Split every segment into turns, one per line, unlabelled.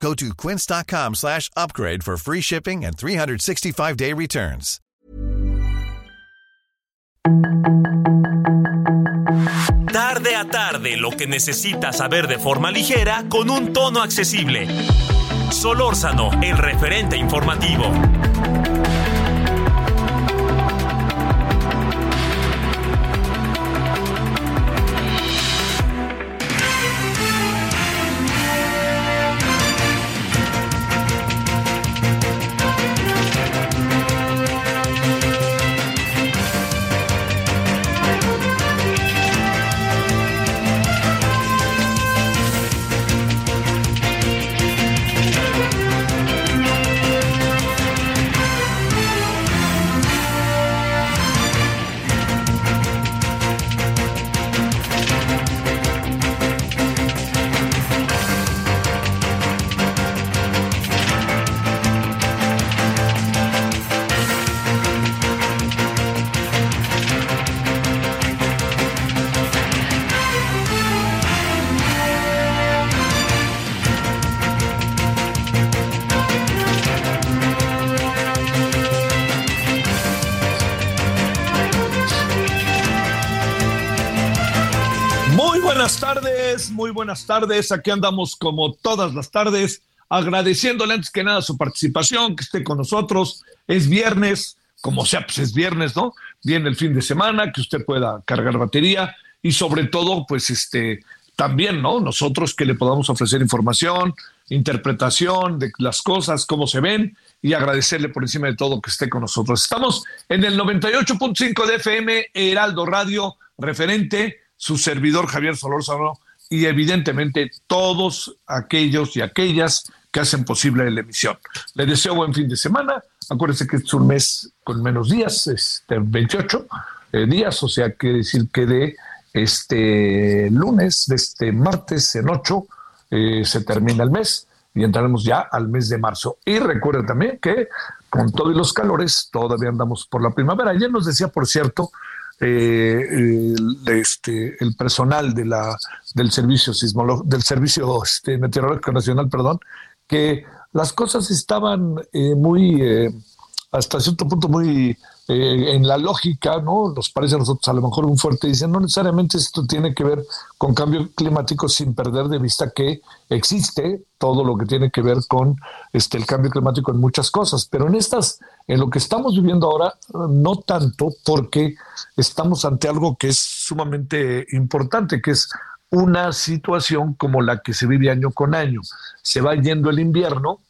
Go to quince.com slash upgrade for free shipping and 365-day returns.
Tarde a tarde, lo que necesitas saber de forma ligera con un tono accesible. Solórzano, el referente informativo.
Muy buenas tardes. Aquí andamos como todas las tardes, agradeciéndole antes que nada su participación, que esté con nosotros. Es viernes, como sea, pues es viernes, ¿no? Viene el fin de semana, que usted pueda cargar batería y sobre todo, pues este, también, ¿no? Nosotros que le podamos ofrecer información, interpretación de las cosas, cómo se ven y agradecerle por encima de todo que esté con nosotros. Estamos en el 98.5 de FM, Heraldo Radio, referente su servidor Javier Solórzano y evidentemente todos aquellos y aquellas que hacen posible la emisión. Le deseo buen fin de semana. Acuérdense que es un mes con menos días, este, 28 eh, días, o sea, quiere decir que de este lunes, de este martes en 8, eh, se termina el mes y entraremos ya al mes de marzo. Y recuerden también que con todos los calores todavía andamos por la primavera. Ayer nos decía, por cierto, eh, el, este, el personal de la, del servicio del servicio este, meteorológico nacional, perdón, que las cosas estaban eh, muy, eh, hasta cierto punto muy eh, en la lógica, ¿no? Nos parece a nosotros a lo mejor un fuerte, dicen, no necesariamente esto tiene que ver con cambio climático sin perder de vista que existe todo lo que tiene que ver con este, el cambio climático en muchas cosas, pero en estas, en lo que estamos viviendo ahora, no tanto porque estamos ante algo que es sumamente importante, que es una situación como la que se vive año con año. Se va yendo el invierno,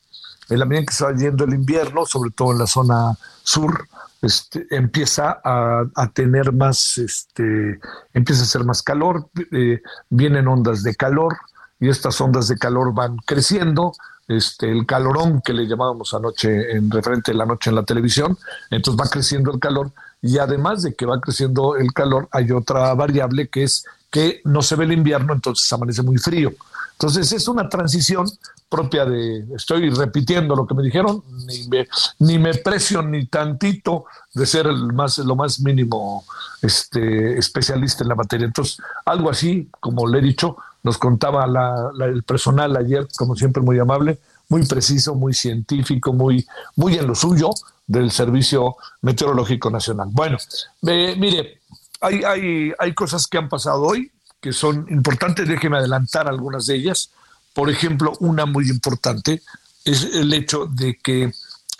en la medida que se va yendo el invierno, sobre todo en la zona sur, este, empieza a, tener más, este, empieza a ser más calor, eh, vienen ondas de calor y estas ondas de calor van creciendo, este, el calorón que le llamábamos anoche en referente a la noche en la televisión, entonces va creciendo el calor y además de que va creciendo el calor hay otra variable que es que no se ve el invierno, entonces amanece muy frío. Entonces es una transición propia de, estoy repitiendo lo que me dijeron, ni me, ni me precio ni tantito de ser el más, lo más mínimo este, especialista en la materia. Entonces, algo así, como le he dicho, nos contaba la, la, el personal ayer, como siempre muy amable, muy preciso, muy científico, muy, muy en lo suyo del Servicio Meteorológico Nacional. Bueno, eh, mire, hay, hay, hay cosas que han pasado hoy que son importantes, déjeme adelantar algunas de ellas. Por ejemplo, una muy importante es el hecho de que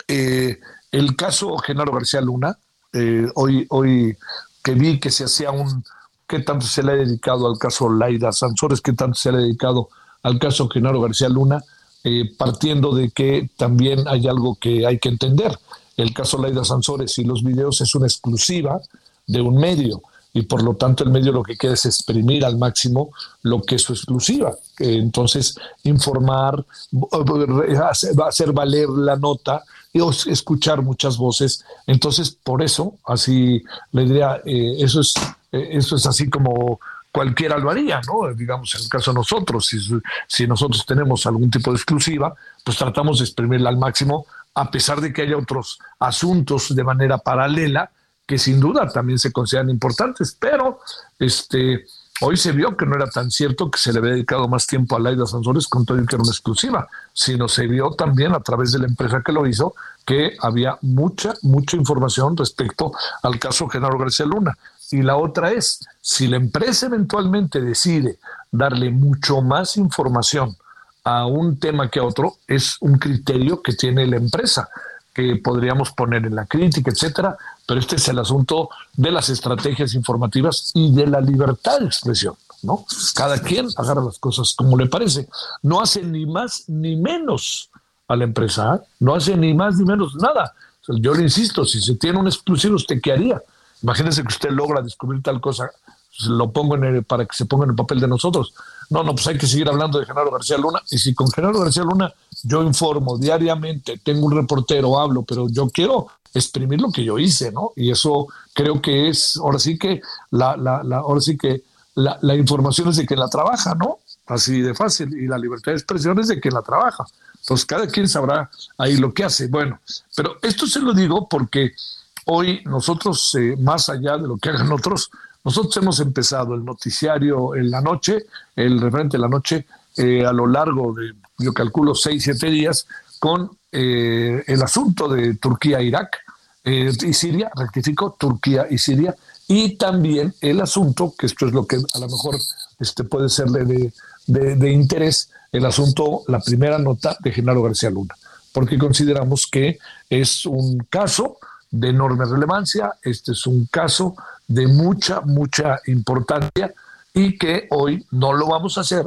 eh, el caso Genaro García Luna, eh, hoy, hoy que vi que se hacía un, qué tanto se le ha dedicado al caso Laida Sansores, qué tanto se le ha dedicado al caso Genaro García Luna, eh, partiendo de que también hay algo que hay que entender. El caso Laida Sansores y los videos es una exclusiva de un medio y por lo tanto el medio lo que quiere es exprimir al máximo lo que es su exclusiva. Entonces, informar, hacer valer la nota escuchar muchas voces. Entonces, por eso, así le diría, eh, eso, es, eh, eso es así como cualquiera lo haría, ¿no? Digamos, en el caso de nosotros, si, si nosotros tenemos algún tipo de exclusiva, pues tratamos de exprimirla al máximo, a pesar de que haya otros asuntos de manera paralela que sin duda también se consideran importantes, pero este, hoy se vio que no era tan cierto que se le había dedicado más tiempo a Laida Sansores con todo y que era una exclusiva, sino se vio también a través de la empresa que lo hizo que había mucha, mucha información respecto al caso Genaro García Luna. Y la otra es, si la empresa eventualmente decide darle mucho más información a un tema que a otro, es un criterio que tiene la empresa que podríamos poner en la crítica, etcétera, pero este es el asunto de las estrategias informativas y de la libertad de expresión, ¿no? Cada quien agarra las cosas como le parece. No hace ni más ni menos a la empresa, ¿eh? no hace ni más ni menos nada. Yo le insisto, si se tiene un exclusivo, ¿usted qué haría? Imagínese que usted logra descubrir tal cosa, lo pongo en para que se ponga en el papel de nosotros. No, no, pues hay que seguir hablando de Genaro García Luna. Y si con Genaro García Luna yo informo diariamente, tengo un reportero, hablo, pero yo quiero exprimir lo que yo hice, ¿no? Y eso creo que es, ahora sí que la, la, la ahora sí que la, información es de quien la trabaja, ¿no? Así de fácil. Y la libertad de expresión es de quien la trabaja. Entonces, cada quien sabrá ahí lo que hace. Bueno, pero esto se lo digo porque Hoy nosotros, eh, más allá de lo que hagan otros, nosotros hemos empezado el noticiario en la noche, el referente de la noche, eh, a lo largo de, yo calculo, seis, siete días, con eh, el asunto de Turquía-Irak y Siria, rectifico, Turquía y Siria, y también el asunto, que esto es lo que a lo mejor este, puede serle de, de, de interés, el asunto, la primera nota de Genaro García Luna, porque consideramos que es un caso de enorme relevancia. Este es un caso de mucha, mucha importancia y que hoy no lo vamos a hacer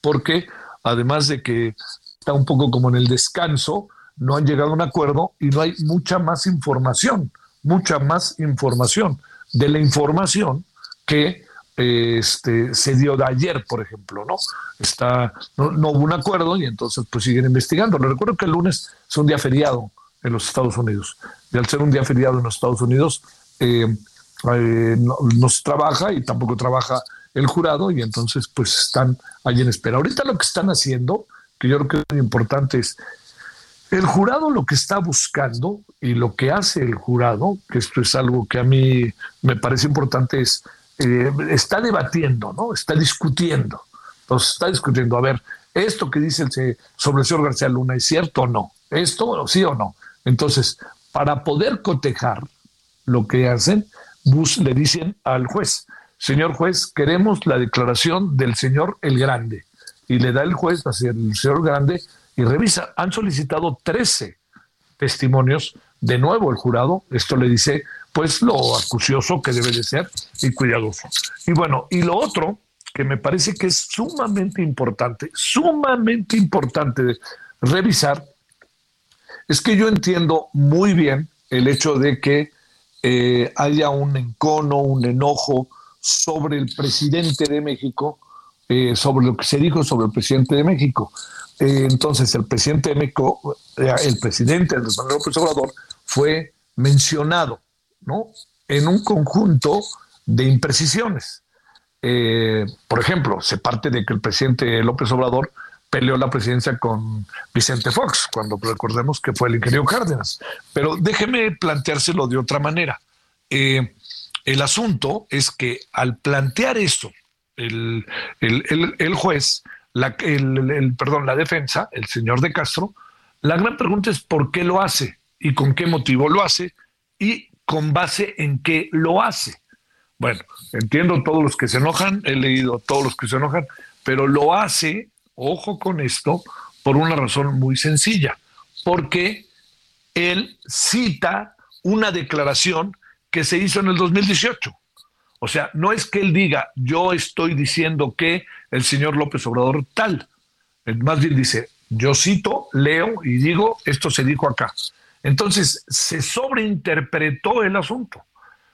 porque además de que está un poco como en el descanso, no han llegado a un acuerdo y no hay mucha más información, mucha más información de la información que este, se dio de ayer, por ejemplo, ¿no? Está, no, hubo un acuerdo y entonces pues siguen investigando. Le recuerdo que el lunes es un día feriado en los Estados Unidos. Y al ser un día feriado en los Estados Unidos, eh, eh, no, se trabaja y tampoco trabaja el jurado y entonces pues están allí en espera. Ahorita lo que están haciendo, que yo creo que es muy importante, es el jurado lo que está buscando y lo que hace el jurado, que esto es algo que a mí me parece importante, es eh, está debatiendo, ¿no? Está discutiendo. Entonces está discutiendo, a ver, esto que dice el, sobre el señor García Luna, ¿es cierto o no? ¿Esto sí o no? Entonces, para poder cotejar lo que hacen, bus, le dicen al juez, señor juez, queremos la declaración del señor el Grande. Y le da el juez hacia el señor Grande y revisa. Han solicitado 13 testimonios. De nuevo el jurado, esto le dice, pues lo acucioso que debe de ser y cuidadoso. Y bueno, y lo otro que me parece que es sumamente importante, sumamente importante de revisar, es que yo entiendo muy bien el hecho de que eh, haya un encono, un enojo sobre el presidente de México, eh, sobre lo que se dijo sobre el presidente de México. Eh, entonces, el presidente de México, el presidente Andrés Manuel López Obrador, fue mencionado ¿no? en un conjunto de imprecisiones. por ejemplo, se parte de que el presidente López Obrador peleó la presidencia con Vicente Fox, cuando recordemos que fue el ingeniero Cárdenas. Pero déjeme planteárselo de otra manera. Eh, el asunto es que al plantear eso, el, juez, la, el, perdón, la defensa, el señor de Castro, la gran pregunta es por qué lo hace y con qué motivo lo hace y con base en qué lo hace. Bueno, entiendo todos los que se enojan, he leído todos los que se enojan, pero lo hace ojo con esto, por una razón muy sencilla, porque él cita una declaración que se hizo en el 2018. O sea, no es que él diga, yo estoy diciendo que el señor López Obrador tal. Más bien dice, yo cito, leo y digo, esto se dijo acá. Entonces, se sobreinterpretó el asunto.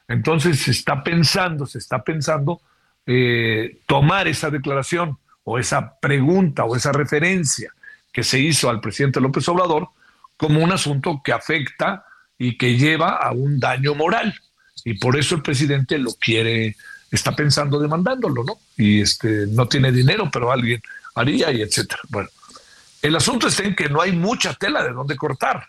Entonces, se está pensando, se está pensando eh, tomar esa declaración o esa pregunta o esa referencia que se hizo al presidente López Obrador como un asunto que afecta y que lleva a un daño moral. Y por eso el presidente lo quiere, está pensando demandándolo, ¿no? Y este no tiene dinero, pero alguien haría y etcétera. Bueno, el asunto está en que no hay mucha tela de dónde cortar,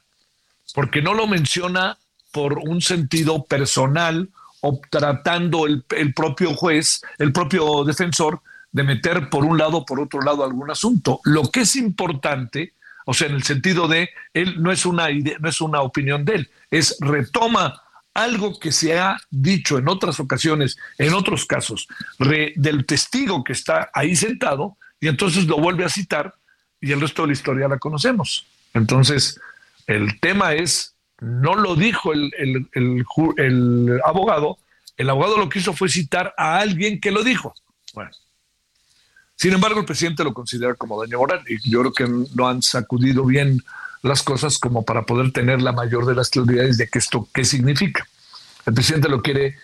porque no lo menciona por un sentido personal o tratando el, el propio juez, el propio defensor, de meter por un lado o por otro lado algún asunto. Lo que es importante o sea, en el sentido de él no es una idea, no es una opinión de él, es retoma algo que se ha dicho en otras ocasiones, en otros casos, del testigo que está ahí sentado, y entonces lo vuelve a citar, y el resto de la historia la conocemos. Entonces, el tema es, no lo dijo el, el abogado, el abogado lo que hizo fue citar a alguien que lo dijo. Bueno, sin embargo, el presidente lo considera como daño moral y yo creo que no han sacudido bien las cosas como para poder tener la mayor de las claridades de que esto qué significa. El presidente lo quiere,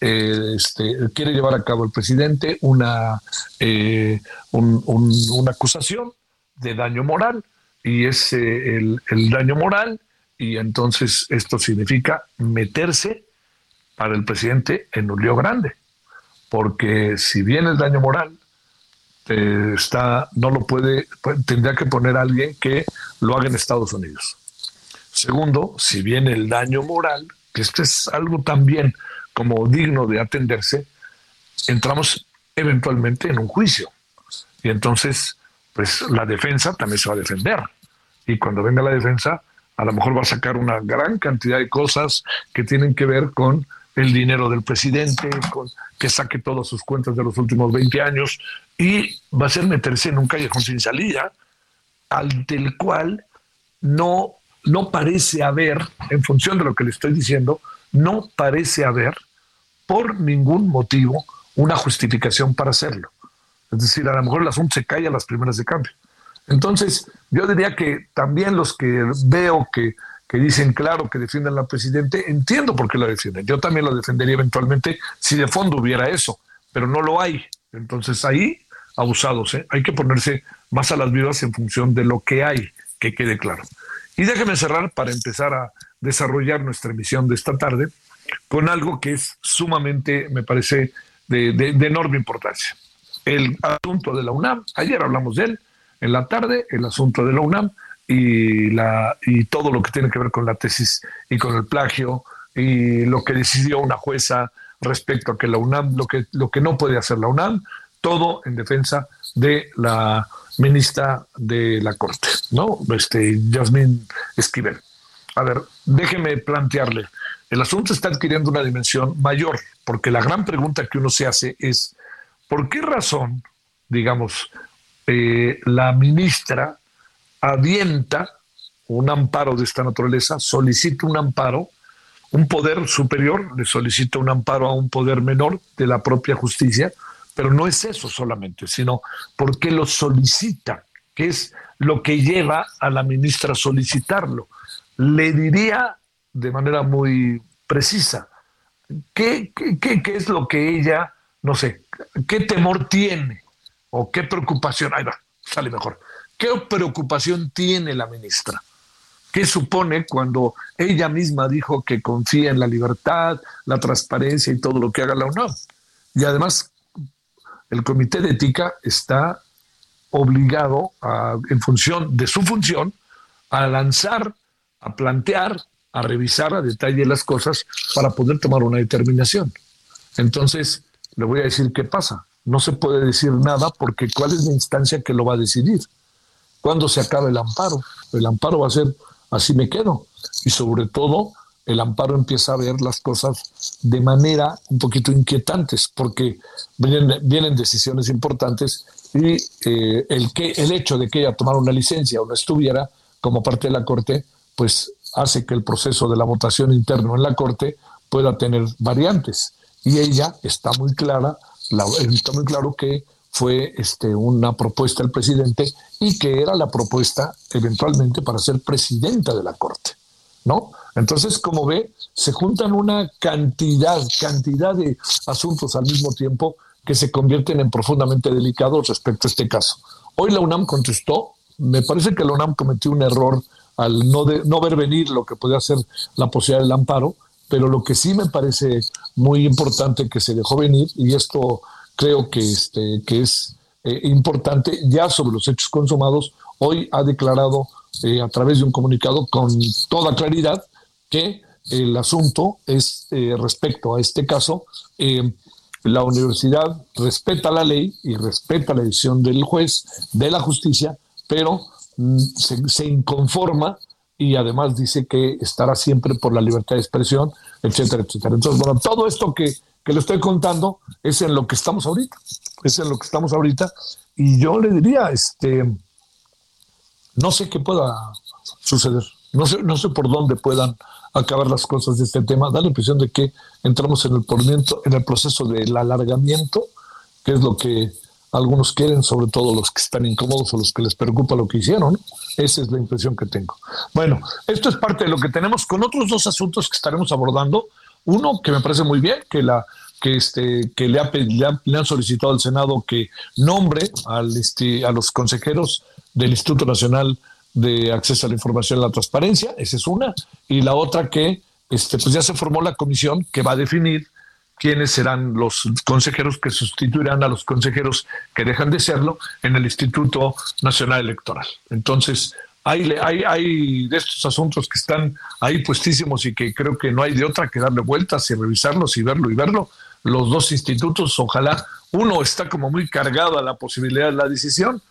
eh, este, quiere llevar a cabo el presidente una, eh, una acusación de daño moral y es eh, el, el daño moral y entonces esto significa meterse para el presidente en un lío grande, porque si bien el daño moral este, está, no lo puede, tendría que poner a alguien que lo haga en Estados Unidos. Segundo, si bien el daño moral, que esto es algo también como digno de atenderse, entramos eventualmente en un juicio. Y entonces, pues la defensa también se va a defender. Y cuando venga la defensa, a lo mejor va a sacar una gran cantidad de cosas que tienen que ver con el dinero del presidente, que saque todas sus cuentas de los últimos 20 años y va a ser meterse en un callejón sin salida, ante el cual no, no parece haber, en función de lo que le estoy diciendo, no parece haber por ningún motivo una justificación para hacerlo. Es decir, a lo mejor el asunto se cae a las primeras de cambio. Entonces, yo diría que también los que veo que que dicen claro que defienden al presidente, entiendo por qué lo defienden. Yo también lo defendería eventualmente si de fondo hubiera eso, pero no lo hay. Entonces ahí, abusados, ¿eh? hay que ponerse más a las vivas en función de lo que hay, que quede claro. Y déjeme cerrar para empezar a desarrollar nuestra emisión de esta tarde con algo que es sumamente, me parece, de, de enorme importancia. El asunto de la UNAM, ayer hablamos de él, en la tarde, el asunto de la UNAM, y, la, y todo lo que tiene que ver con la tesis y con el plagio y lo que decidió una jueza respecto a que la UNAM, lo que, lo que no puede hacer la UNAM, todo en defensa de la ministra de la Corte, ¿no? Este, Yasmín Esquivel. A ver, déjeme plantearle, el asunto está adquiriendo una dimensión mayor, porque la gran pregunta que uno se hace es, ¿por qué razón, digamos, eh, la ministra avienta un amparo de esta naturaleza, solicita un amparo, un poder superior le solicita un amparo a un poder menor de la propia justicia, pero no es eso solamente, sino porque lo solicita, que es lo que lleva a la ministra a solicitarlo. Le diría de manera muy precisa, ¿qué, qué, qué es lo que ella, no sé, qué temor tiene o qué preocupación? Ahí va, sale mejor ¿Qué preocupación tiene la ministra? ¿Qué supone cuando ella misma dijo que confía en la libertad, la transparencia y todo lo que haga la UNAM? Y además, el comité de ética está obligado, en función de su función, a lanzar, a plantear, a revisar a detalle las cosas para poder tomar una determinación. Entonces, le voy a decir qué pasa. No se puede decir nada porque ¿cuál es la instancia que lo va a decidir? Cuando se acaba el amparo. El amparo va a ser así me quedo. Y sobre todo, el amparo empieza a ver las cosas de manera un poquito inquietantes, porque vienen, vienen decisiones importantes y eh, el, que, el hecho de que ella tomara una licencia o no estuviera como parte de la Corte, pues hace que el proceso de la votación interno en la Corte pueda tener variantes. Y ella está muy clara, está muy claro que fue este, una propuesta del presidente y que era la propuesta eventualmente para ser presidenta de la Corte, ¿no? Entonces, como ve, se juntan una cantidad, cantidad de asuntos al mismo tiempo que se convierten en profundamente delicados respecto a este caso. Hoy la UNAM contestó, me parece que la UNAM cometió un error al no, de, no ver venir lo que podía ser la posibilidad del amparo, pero lo que sí me parece muy importante que se dejó venir, y esto creo que, este, que es eh, importante, ya sobre los hechos consumados, hoy ha declarado eh, a través de un comunicado con toda claridad que el asunto es eh, respecto a este caso, la universidad respeta la ley y respeta la decisión del juez, de la justicia, pero mm, se, se, inconforma y además dice que estará siempre por la libertad de expresión, etcétera, etcétera. Entonces, bueno, todo esto que, que le estoy contando es en lo que estamos ahorita, es en lo que estamos ahorita, y yo le diría, este, no sé qué pueda suceder, no sé, no sé por dónde puedan acabar las cosas de este tema. Da la impresión de que entramos en el, en el proceso del alargamiento, que es lo que algunos quieren, sobre todo los que están incómodos o los que les preocupa lo que hicieron. Esa es la impresión que tengo. Bueno, esto es parte de lo que tenemos con otros dos asuntos que estaremos abordando. Uno que me parece muy bien, que la que este que le, ha, le, han solicitado al Senado que nombre al este, a los consejeros del Instituto Nacional de Acceso a la Información y la Transparencia, esa es una, y la otra que este, pues ya se formó la comisión que va a definir quiénes serán los consejeros que sustituirán a los consejeros que dejan de serlo en el Instituto Nacional Electoral. Entonces, hay, hay, hay de estos asuntos que están ahí puestísimos y que creo que no hay de otra que darle vueltas y revisarlos y verlo y verlo. Los dos institutos, ojalá uno está como muy cargado a la posibilidad de la decisión,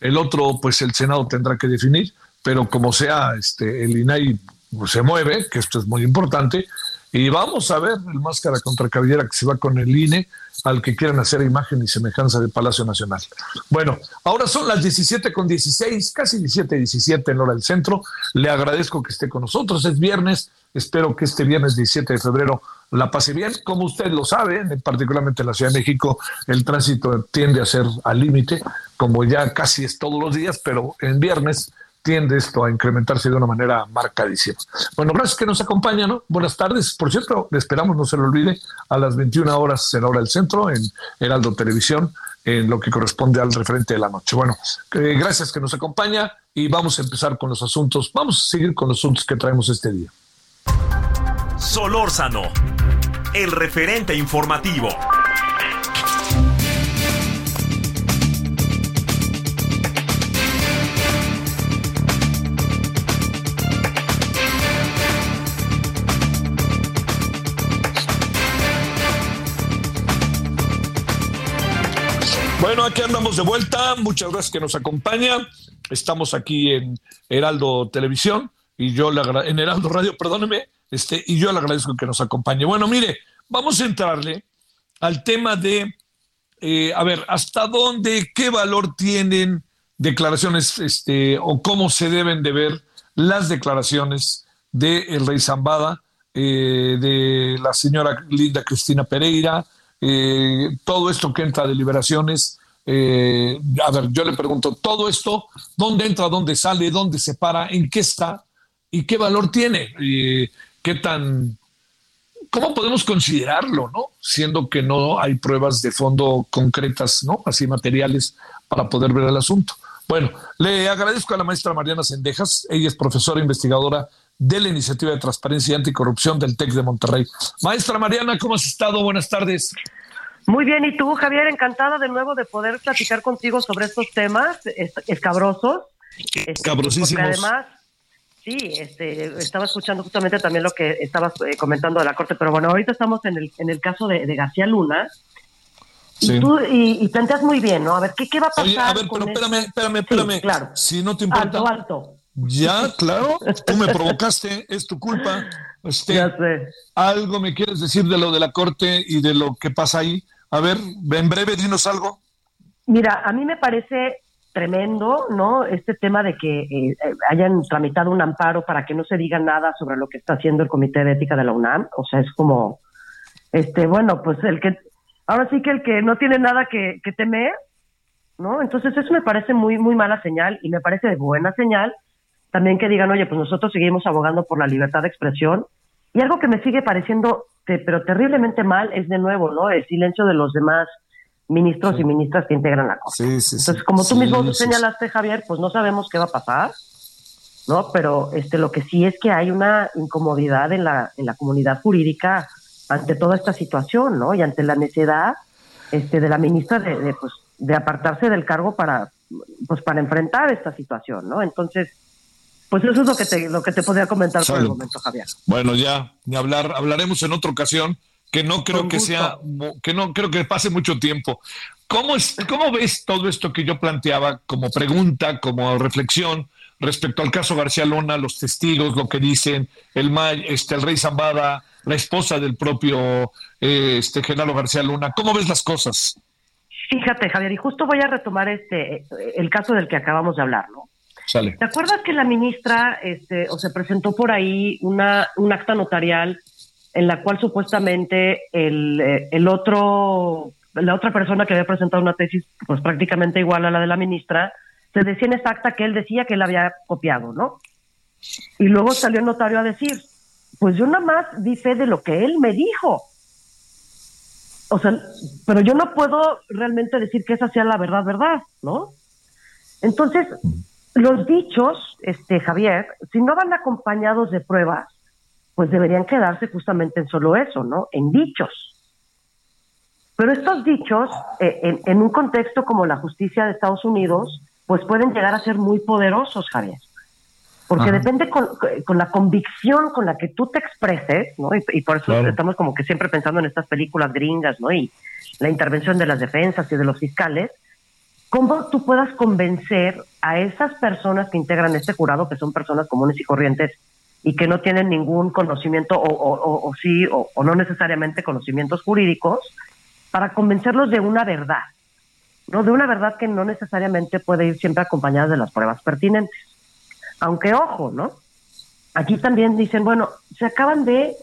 el otro, pues el Senado tendrá que definir, pero como sea, este, el INAI se mueve, que esto es muy importante, y vamos a ver el máscara contra cabellera que se va con el INE al que quieran hacer imagen y semejanza del Palacio Nacional. Bueno, ahora son las 17 con 16, casi 17, 17 en hora del centro. Le agradezco que esté con nosotros. Es viernes. Espero que este viernes 17 de febrero la pase bien. Como usted lo sabe, particularmente en la Ciudad de México, el tránsito tiende a ser al límite, como ya casi es todos los días, pero en viernes tiende esto a incrementarse de una manera marcadísima. Bueno, gracias que nos acompañan, ¿no? Buenas tardes. Por cierto, le esperamos, no se lo olvide, a las 21 horas en Hora del Centro, en Heraldo Televisión, en lo que corresponde al referente de la noche. Bueno, eh, gracias que nos acompaña y vamos a empezar con los asuntos. Vamos a seguir con los asuntos que traemos este día.
Solórzano, el referente informativo.
Bueno, aquí andamos de vuelta. Muchas gracias que nos acompaña. Estamos aquí en Heraldo Televisión y yo en Heraldo Radio, perdóneme, este, y yo le agradezco que nos acompañe. Bueno, mire, vamos a entrarle al tema de, eh, a ver, hasta dónde, qué valor tienen declaraciones, este, o cómo se deben de ver las declaraciones de el rey Zambada, eh, de la señora Linda Cristina Pereira, eh, todo esto que entra de liberaciones. Eh, a ver, yo le pregunto, todo esto, ¿dónde entra, dónde sale, dónde se para, en qué está y qué valor tiene? y ¿Qué tan... ¿Cómo podemos considerarlo, no? Siendo que no hay pruebas de fondo concretas, ¿no? Así materiales para poder ver el asunto. Bueno, le agradezco a la maestra Mariana Sendejas. Ella es profesora investigadora de la Iniciativa de Transparencia y Anticorrupción del TEC de Monterrey. Maestra Mariana, ¿cómo has estado? Buenas tardes.
Muy bien, y tú, Javier, encantada de nuevo de poder platicar contigo sobre estos temas escabrosos.
Escabrosísimos. Porque
además, sí, este, estaba escuchando justamente también lo que estabas eh, comentando de la Corte, pero bueno, ahorita estamos en el, en el caso de, García Luna. Y tú y, planteas muy bien, ¿no? A ver, ¿qué, qué va a pasar?
Oye, a ver, pero espérame, espérame, espérame. claro. Si no te importa.
Alto, alto.
Ya, claro, tú me provocaste, es tu culpa. Este,
ya sé.
¿Algo me quieres decir de lo de la corte y de lo que pasa ahí? A ver, en breve, dinos algo.
Mira, a mí me parece tremendo, ¿no? Este tema de que eh, hayan tramitado un amparo para que no se diga nada sobre lo que está haciendo el Comité de Ética de la UNAM. O sea, es como, este, bueno, pues el que, ahora sí que el que no tiene nada que, que temer, ¿no? Entonces eso me parece muy, muy mala señal y me parece de buena señal también que digan, oye, pues nosotros seguimos abogando por la libertad de expresión. Y algo que me sigue pareciendo, pero terriblemente mal, es de nuevo, ¿no? El silencio de los demás ministros y ministras que integran la Corte. Entonces, como tú mismo señalaste, Javier, pues no sabemos qué va a pasar. ¿no? Pero este, lo que sí es que hay una incomodidad en la, en la comunidad jurídica ante toda esta situación, ¿no? Y ante la necesidad este, de la ministra de, de, pues, de apartarse del cargo para, pues, para enfrentar esta situación, ¿no? Entonces, pues eso es lo que te, lo que te podría comentar por el momento, Javier.
Bueno, ya, ni hablar, hablaremos en otra ocasión, que no creo que sea, que no creo que pase mucho tiempo. ¿Cómo, es, ¿Cómo ves todo esto que yo planteaba como pregunta, como reflexión respecto al caso García Luna, los testigos, lo que dicen, el, este, el rey Zambada, la esposa del propio eh, este, Genaro García Luna? ¿Cómo ves las cosas?
Fíjate, Javier, y justo voy a retomar este el caso del que acabamos de hablar, ¿no? ¿Te acuerdas que la ministra, este, o se presentó por ahí una, un acta notarial en la cual supuestamente el, eh, el otro, la otra persona que había presentado una tesis, pues prácticamente igual a la de la ministra, se decía en esa acta que él decía que él había copiado, ¿no? Y luego salió el notario a decir, pues yo nada más di fe de lo que él me dijo. O sea, pero yo no puedo realmente decir que esa sea la verdad, verdad, ¿no? Entonces, los dichos, este Javier, si no van acompañados de pruebas, pues deberían quedarse justamente en solo eso, ¿no? En dichos. Pero estos dichos, eh, en, en un contexto como la justicia de Estados Unidos, pues pueden llegar a ser muy poderosos, Javier. Porque
Ajá.
depende con, con la convicción con la que tú te expreses, ¿no? Y, y por eso
Claro.
estamos como que siempre pensando en estas películas gringas, ¿no? Y la intervención de las defensas y de los fiscales, cómo tú puedas convencer a esas personas que integran este jurado, que son personas comunes y corrientes y que no tienen ningún conocimiento o, sí o, o no necesariamente conocimientos jurídicos, para convencerlos de una verdad, no de una verdad que no necesariamente puede ir siempre acompañada de las pruebas pertinentes. Aunque ojo, ¿no? Aquí también dicen, bueno, se acaban de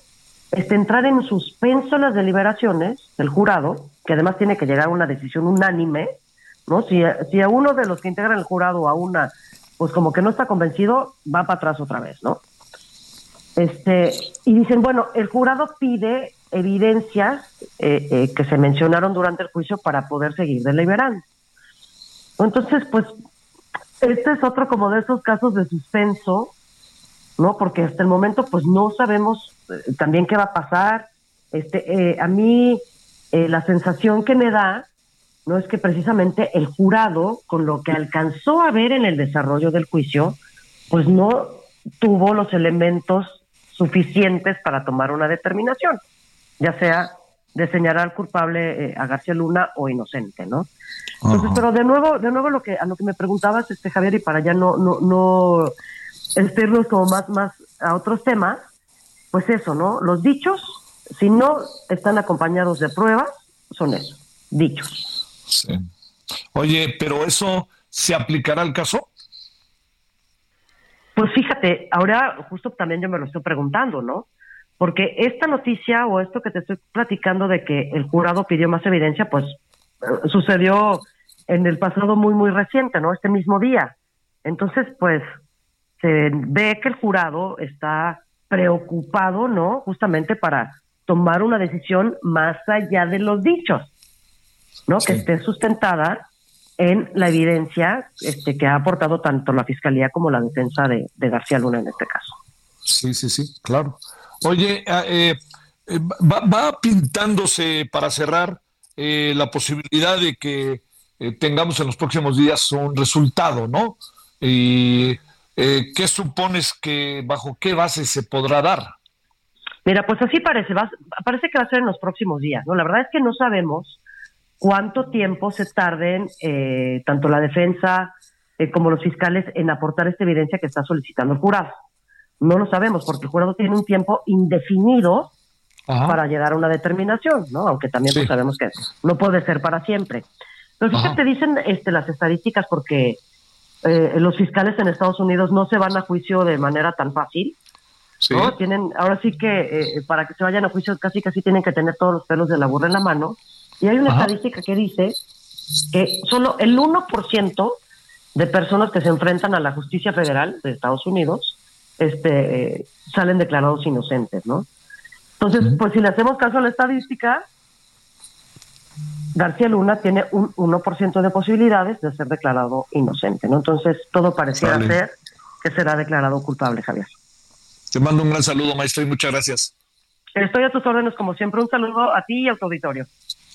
este, entrar en suspenso las deliberaciones del jurado, que además tiene que llegar a una decisión unánime, ¿no? Si, si a uno de los que integran el jurado a una, pues como que no está convencido, va para atrás otra vez, ¿no? Este, y dicen, bueno, el jurado pide evidencias eh, eh, que se mencionaron durante el juicio para poder seguir deliberando. Entonces, pues, este es otro como de esos casos de suspenso, ¿no? Porque hasta el momento, pues, no sabemos eh, también qué va a pasar. Este, a mí, la sensación que me da, no es que precisamente el jurado, con lo que alcanzó a ver en el desarrollo del juicio, pues no tuvo los elementos suficientes para tomar una determinación, ya sea de señalar al culpable eh, a García Luna o inocente, ¿no? Entonces,
Ajá.
pero de nuevo, de nuevo lo que a lo que me preguntabas, este Javier, y para ya no, no, no este, irnos como más, más a otros temas, pues eso, ¿no? Los dichos, si no están acompañados de pruebas, son eso, dichos.
Oye, pero eso se aplicará al caso.
Pues fíjate, ahora justo también yo me lo estoy preguntando, ¿no? Porque esta noticia o esto que te estoy platicando de que el jurado pidió más evidencia, pues eh, sucedió en el pasado muy, muy reciente, ¿no? Este mismo día. Entonces, pues se ve que el jurado está preocupado, ¿no? Justamente para tomar una decisión más allá de los dichos, ¿no? Que esté sustentada en la evidencia este, que ha aportado tanto la fiscalía como la defensa de, de García Luna en este caso.
Sí, sí, sí, claro. Oye, ah, eh, eh, va, va pintándose para cerrar eh, la posibilidad de que tengamos en los próximos días un resultado, ¿no? Y eh, ¿qué supones que bajo qué base se podrá dar?
Mira, pues así parece, va- parece que va a ser en los próximos días, ¿no? La verdad es que no sabemos cuánto tiempo se tarden eh, tanto la defensa eh, como los fiscales en aportar esta evidencia que está solicitando el jurado. No lo sabemos porque el jurado tiene un tiempo indefinido
Ajá.
para llegar a una determinación, ¿no? Aunque también pues, sabemos que no puede ser para siempre. Pero
Ajá.
fíjate, dicen este, las estadísticas porque eh, los fiscales en Estados Unidos no se van a juicio de manera tan fácil.
Sí.
¿no? Tienen, ahora sí que eh, para que se vayan a juicio casi casi tienen que tener todos los pelos de la burra en la mano. Y hay una
Ajá.
estadística que dice que solo el 1% de personas que se enfrentan a la justicia federal de Estados Unidos este, eh, salen declarados inocentes, ¿no? Entonces, pues si le hacemos caso a la estadística, García Luna tiene un 1% de posibilidades de ser declarado inocente, ¿no? Entonces, todo pareciera
Vale.
ser que será declarado culpable, Javier.
Te mando un gran saludo, maestro, y muchas gracias.
Estoy a tus órdenes, como siempre. Un saludo a ti y a tu auditorio.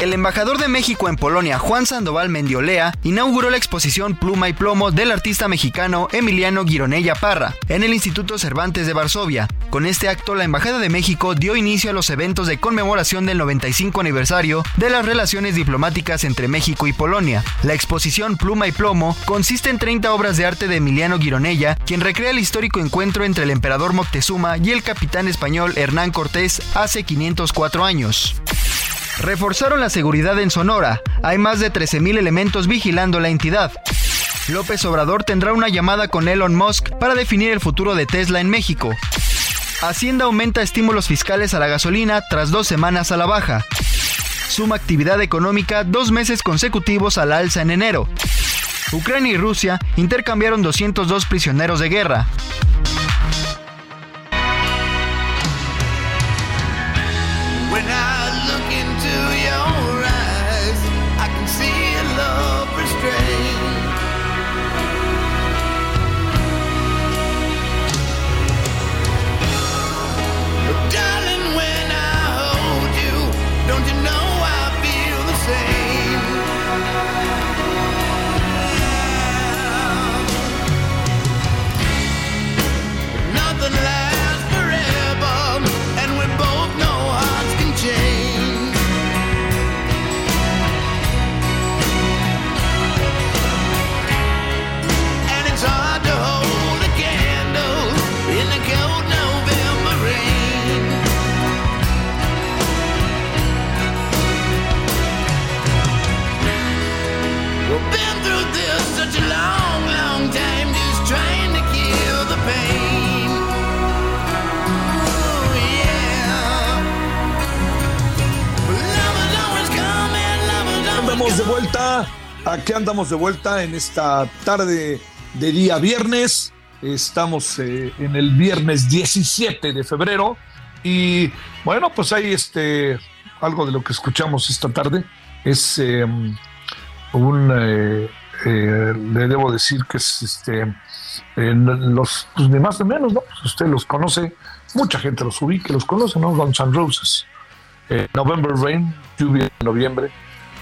El embajador de México en Polonia, Juan Sandoval Mendiolea, inauguró la exposición Pluma y Plomo del artista mexicano Emiliano Gironella Parra en el Instituto Cervantes de Varsovia. Con este acto, la Embajada de México dio inicio a los eventos de conmemoración del 95 aniversario de las relaciones diplomáticas entre México y Polonia. La exposición Pluma y Plomo consiste en 30 obras de arte de Emiliano Gironella, quien recrea el histórico encuentro entre el emperador Moctezuma y el capitán español Hernán Cortés hace 504 años. Reforzaron la seguridad en Sonora. Hay más de 13.000 elementos vigilando la entidad. López Obrador tendrá una llamada con Elon Musk para definir el futuro de Tesla en México. Hacienda aumenta estímulos fiscales a la gasolina tras dos semanas a la baja. Suma actividad económica dos meses consecutivos a la alza en enero. Ucrania y Rusia intercambiaron 202 prisioneros de guerra.
De vuelta en esta tarde de día viernes. Estamos eh, en el viernes 17 de febrero. Y bueno, pues hay este algo de lo que escuchamos esta tarde. Es eh, un eh, eh, le debo decir que es este los pues, más ni menos, ¿no? Pues usted los conoce, mucha gente los ubica, los conoce, ¿no? Guns N' Roses. Eh, November Rain, lluvia de noviembre.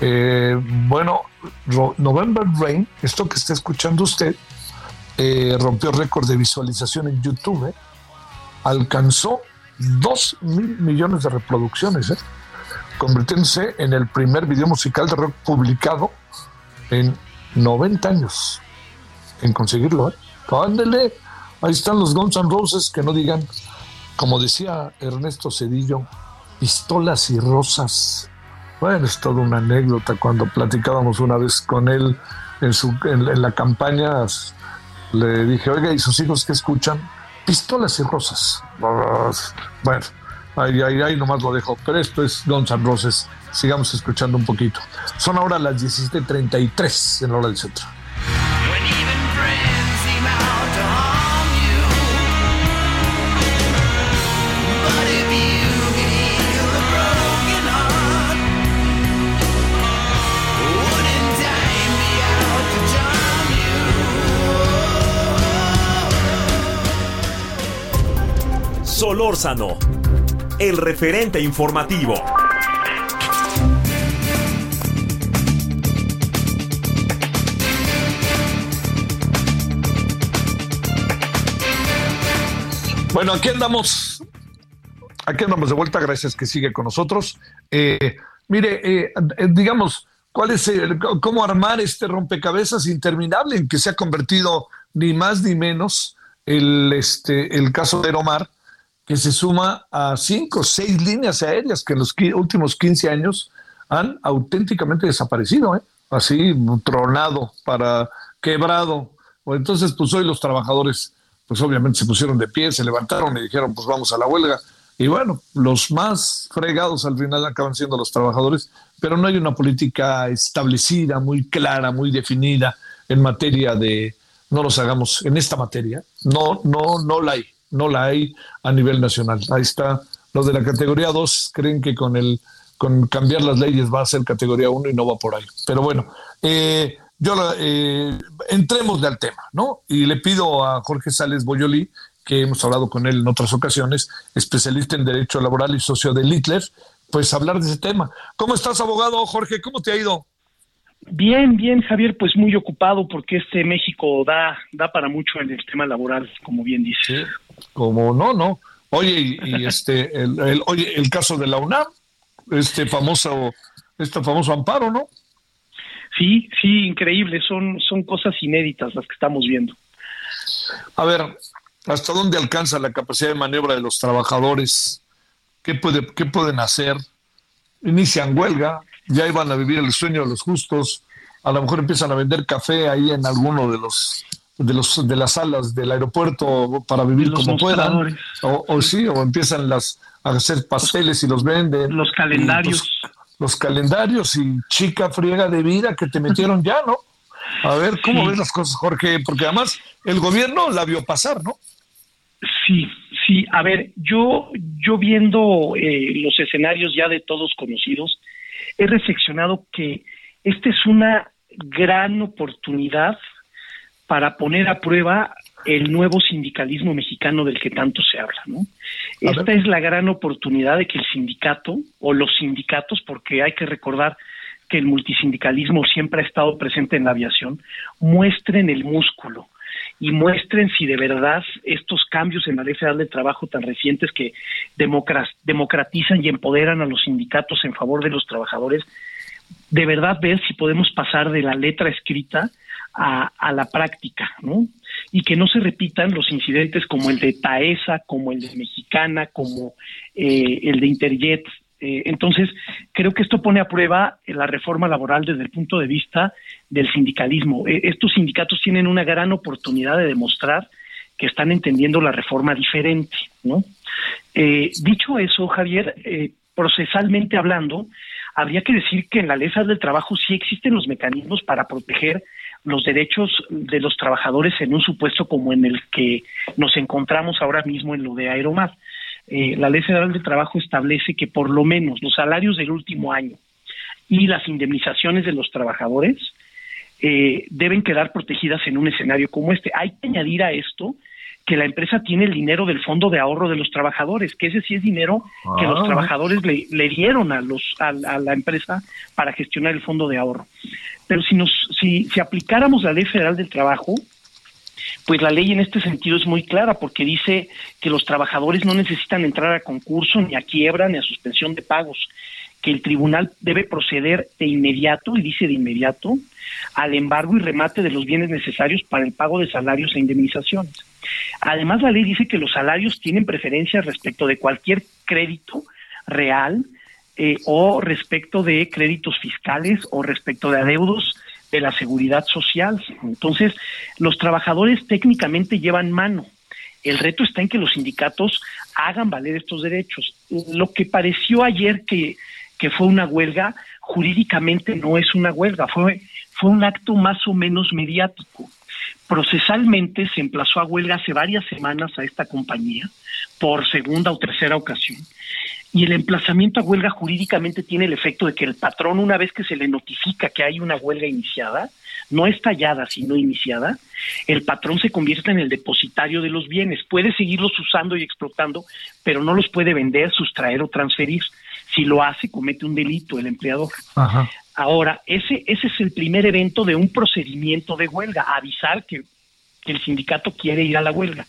Eh, bueno, November Rain, esto que está escuchando usted, eh, rompió récord de visualización en YouTube. ¿eh? Alcanzó 2 mil millones de reproducciones, convirtiéndose en el primer video musical de rock publicado en 90 años en conseguirlo. Ándele, ahí están los Guns N' Roses, que no digan, como decía Ernesto Cedillo, pistolas y rosas. Bueno, es toda una anécdota cuando platicábamos una vez con él en, su, en, la campaña. Le dije, oiga, ¿y sus hijos qué escuchan? Pistolas y rosas. Bueno, ahí, ahí, ahí nomás lo dejo. Pero esto es Guns N' Roses. Sigamos escuchando un poquito. Son ahora las 17.33 en hora del centro.
Solórzano, el referente informativo.
Bueno, aquí andamos. Aquí andamos de vuelta, gracias que sigue con nosotros. Eh, mire, eh, eh, digamos, ¿cuál es el- cómo armar este rompecabezas interminable en que se ha convertido ni más ni menos el, este, el caso de Omar, que se suma a cinco o seis líneas aéreas que en los últimos 15 años han auténticamente desaparecido, ¿eh? así tronado, para quebrado. Entonces, pues hoy los trabajadores, pues obviamente se pusieron de pie, se levantaron y dijeron, pues vamos a la huelga. Y bueno, los más fregados al final acaban siendo los trabajadores, pero no hay una política establecida, muy clara, muy definida en materia de, no los hagamos en esta materia, no, no, no la hay, no la hay a nivel nacional. Ahí está lo de la categoría 2, creen que con el con cambiar las leyes va a ser categoría 1 y no va por ahí. Pero bueno, eh, yo eh, entrémosle al tema, ¿no? Y le pido a Jorge Sales Boyoli, que hemos hablado con él en otras ocasiones, especialista en Derecho Laboral y socio de Littler, pues hablar de ese tema. ¿Cómo estás, abogado? Jorge, ¿cómo te ha ido?
Bien, bien, Javier, pues muy ocupado porque este México da, da para mucho en el tema laboral, como bien dice.
Como no, no. Oye, y, y este, el, el- oye, el caso de la UNAM, este famoso, este famoso amparo, ¿no?
Sí, sí, increíble, son, son cosas inéditas las que estamos viendo.
A ver, ¿hasta dónde alcanza la capacidad de maniobra de los trabajadores? ¿Qué, puede, qué pueden hacer? Inician huelga, ya iban a vivir el sueño de los justos, a lo mejor empiezan a vender café ahí en alguno de los de los de las salas del aeropuerto para vivir
Los
como puedan. o, o sí o empiezan las a hacer pasteles y los venden.
Los calendarios.
Pues, los calendarios y chica friega de vida que te metieron ya no a ver cómo
Sí.
ves las cosas Jorge porque además el gobierno la vio pasar no
Sí, sí, a ver, yo, yo viendo eh, los escenarios ya de todos conocidos, he reflexionado que esta es una gran oportunidad para poner a prueba el nuevo sindicalismo mexicano del que tanto se habla, ¿no? Esta es la gran oportunidad de que el sindicato o los sindicatos, porque hay que recordar que el multisindicalismo siempre ha estado presente en la aviación, muestren el músculo y muestren si de verdad estos cambios en la Ley Federal del Trabajo tan recientes que democra- democratizan y empoderan a los sindicatos en favor de los trabajadores, de verdad ver si podemos pasar de la letra escrita a, a la práctica, ¿no? Y que no se repitan los incidentes como el de Taesa, como el de Mexicana, como eh, el de Interjet. Eh, entonces, creo que esto pone a prueba la reforma laboral desde el punto de vista del sindicalismo. Eh, estos sindicatos tienen una gran oportunidad de demostrar que están entendiendo la reforma diferente, ¿no? Eh, dicho eso, Javier, eh, procesalmente hablando, habría que decir que en la ley del trabajo sí existen los mecanismos para proteger los derechos de los trabajadores en un supuesto como en el que nos encontramos ahora mismo en lo de Aeromar. Eh, la ley federal del trabajo establece que por lo menos los salarios del último año y las indemnizaciones de los trabajadores eh, deben quedar protegidas en un escenario como este. Hay que añadir a esto que la empresa tiene el dinero del fondo de ahorro de los trabajadores, que ese sí es dinero que
Ah.
los trabajadores le, le dieron a los a, a la empresa para gestionar el fondo de ahorro. Pero si nos si, si aplicáramos la ley federal del trabajo, pues la ley en este sentido es muy clara porque dice que los trabajadores no necesitan entrar a concurso, ni a quiebra, ni a suspensión de pagos, que el tribunal debe proceder de inmediato, y dice de inmediato, al embargo y remate de los bienes necesarios para el pago de salarios e indemnizaciones. Además, la ley dice que los salarios tienen preferencia respecto de cualquier crédito real eh, o respecto de créditos fiscales o respecto de adeudos de la seguridad social. Entonces, los trabajadores técnicamente llevan mano. El reto está en que los sindicatos hagan valer estos derechos. Lo que pareció ayer que, que fue una huelga, jurídicamente no es una huelga, fue, fue un acto más o menos mediático. Procesalmente se emplazó a huelga hace varias semanas a esta compañía por segunda o tercera ocasión. Y el emplazamiento a huelga jurídicamente tiene el efecto de que el patrón, una vez que se le notifica que hay una huelga iniciada, no estallada, sino iniciada, el patrón se convierte en el depositario de los bienes. Puede seguirlos usando y explotando, pero no los puede vender, sustraer o transferir. Si lo hace, comete un delito el empleador.
Ajá.
Ahora, ese, ese es el primer evento de un procedimiento de huelga, avisar que, que el sindicato quiere ir a la huelga.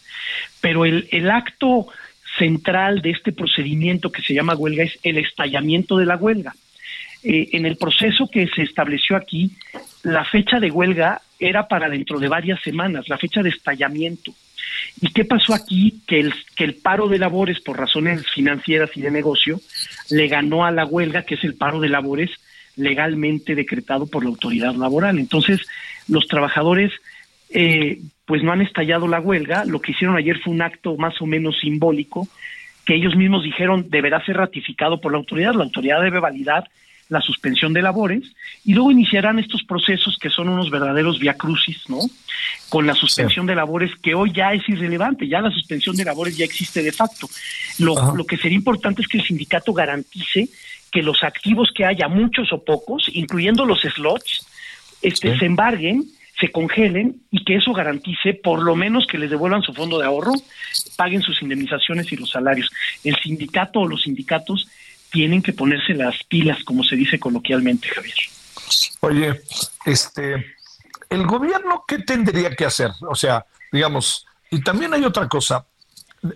Pero el, el acto central de este procedimiento que se llama huelga es el estallamiento de la huelga. Eh, en el proceso que se estableció aquí, la fecha de huelga era para dentro de varias semanas, la fecha de estallamiento. ¿Y qué pasó aquí? Que el, que el paro de labores, por razones financieras y de negocio, le ganó a la huelga, que es el paro de labores legalmente decretado por la autoridad laboral. Entonces, los trabajadores eh, pues no han estallado la huelga, lo que hicieron ayer fue un acto más o menos simbólico, que ellos mismos dijeron deberá ser ratificado por la autoridad, la autoridad debe validar la suspensión de labores y luego iniciarán estos procesos que son unos verdaderos viacrucis, ¿no? Con la suspensión de labores que hoy ya es irrelevante, ya la suspensión de labores ya existe de facto. Lo, lo que sería importante es que el sindicato garantice que los activos que haya, muchos o pocos, incluyendo los slots, este,
Sí.
se embarguen, se congelen y que eso garantice por lo menos que les devuelvan su fondo de ahorro, paguen sus indemnizaciones y los salarios. El sindicato o los sindicatos tienen que ponerse las pilas, como se dice coloquialmente, Javier.
Oye, este, el gobierno, ¿qué tendría que hacer? O sea, digamos, y también hay otra cosa.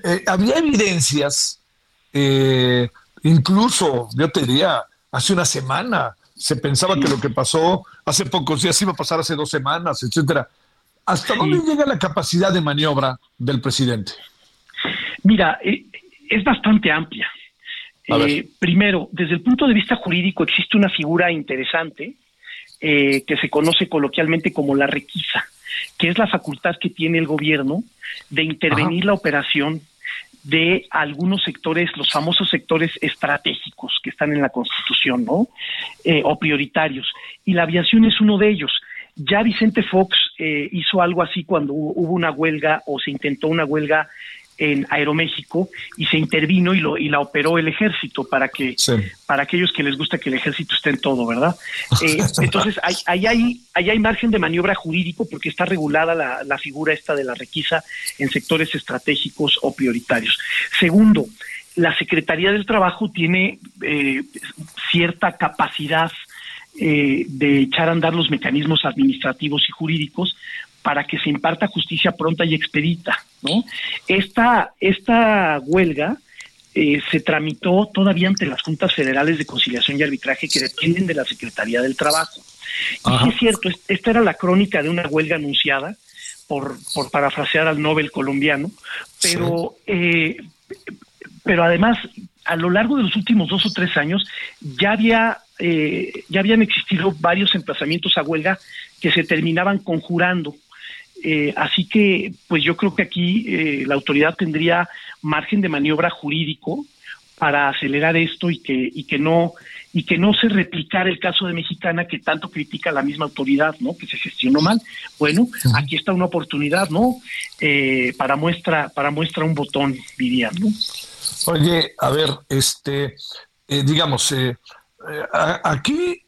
Eh, había evidencias, eh, incluso, yo te diría, hace una semana se pensaba que lo que pasó hace pocos días iba a pasar hace dos semanas, etcétera. ¿Hasta dónde llega la capacidad de maniobra del presidente?
Mira, eh, es bastante amplia. Eh, primero, desde el punto de vista jurídico existe una figura interesante eh, que se conoce coloquialmente como la requisa, que es la facultad que tiene el gobierno de intervenir la operación de algunos sectores, los famosos sectores estratégicos que están en la Constitución, ¿no? Eh, o prioritarios. Y la aviación es uno de ellos. Ya Vicente Fox eh, hizo algo así cuando hubo una huelga o se intentó una huelga en Aeroméxico y se intervino y, lo, y la operó el ejército para que para aquellos que les gusta que el ejército esté en todo, ¿verdad? Eh, entonces, ahí hay, hay, ahí hay margen de maniobra jurídico porque está regulada la, la figura esta de la requisa en sectores estratégicos o prioritarios. Segundo, la Secretaría del Trabajo tiene eh, cierta capacidad eh, de echar a andar los mecanismos administrativos y jurídicos para que se imparta justicia pronta y expedita, ¿no? Esta, esta huelga eh, se tramitó todavía ante las juntas federales de conciliación y arbitraje que dependen de la Secretaría del Trabajo. Y sí es cierto, es- esta era la crónica de una huelga anunciada, por, por parafrasear al Nobel colombiano, pero, eh, pero además, a lo largo de los últimos dos o tres años, ya había eh, ya habían existido varios emplazamientos a huelga que se terminaban conjurando. Eh, así que, pues yo creo que aquí eh, la autoridad tendría margen de maniobra jurídico para acelerar esto y que y que no y que no se replicara el caso de Mexicana que tanto critica la misma autoridad, ¿no? Que se gestionó mal. Bueno, aquí está una oportunidad, ¿no? Eh, para muestra para muestra un botón, dirían, ¿no?
Oye, a ver, este, eh, digamos, eh, eh, aquí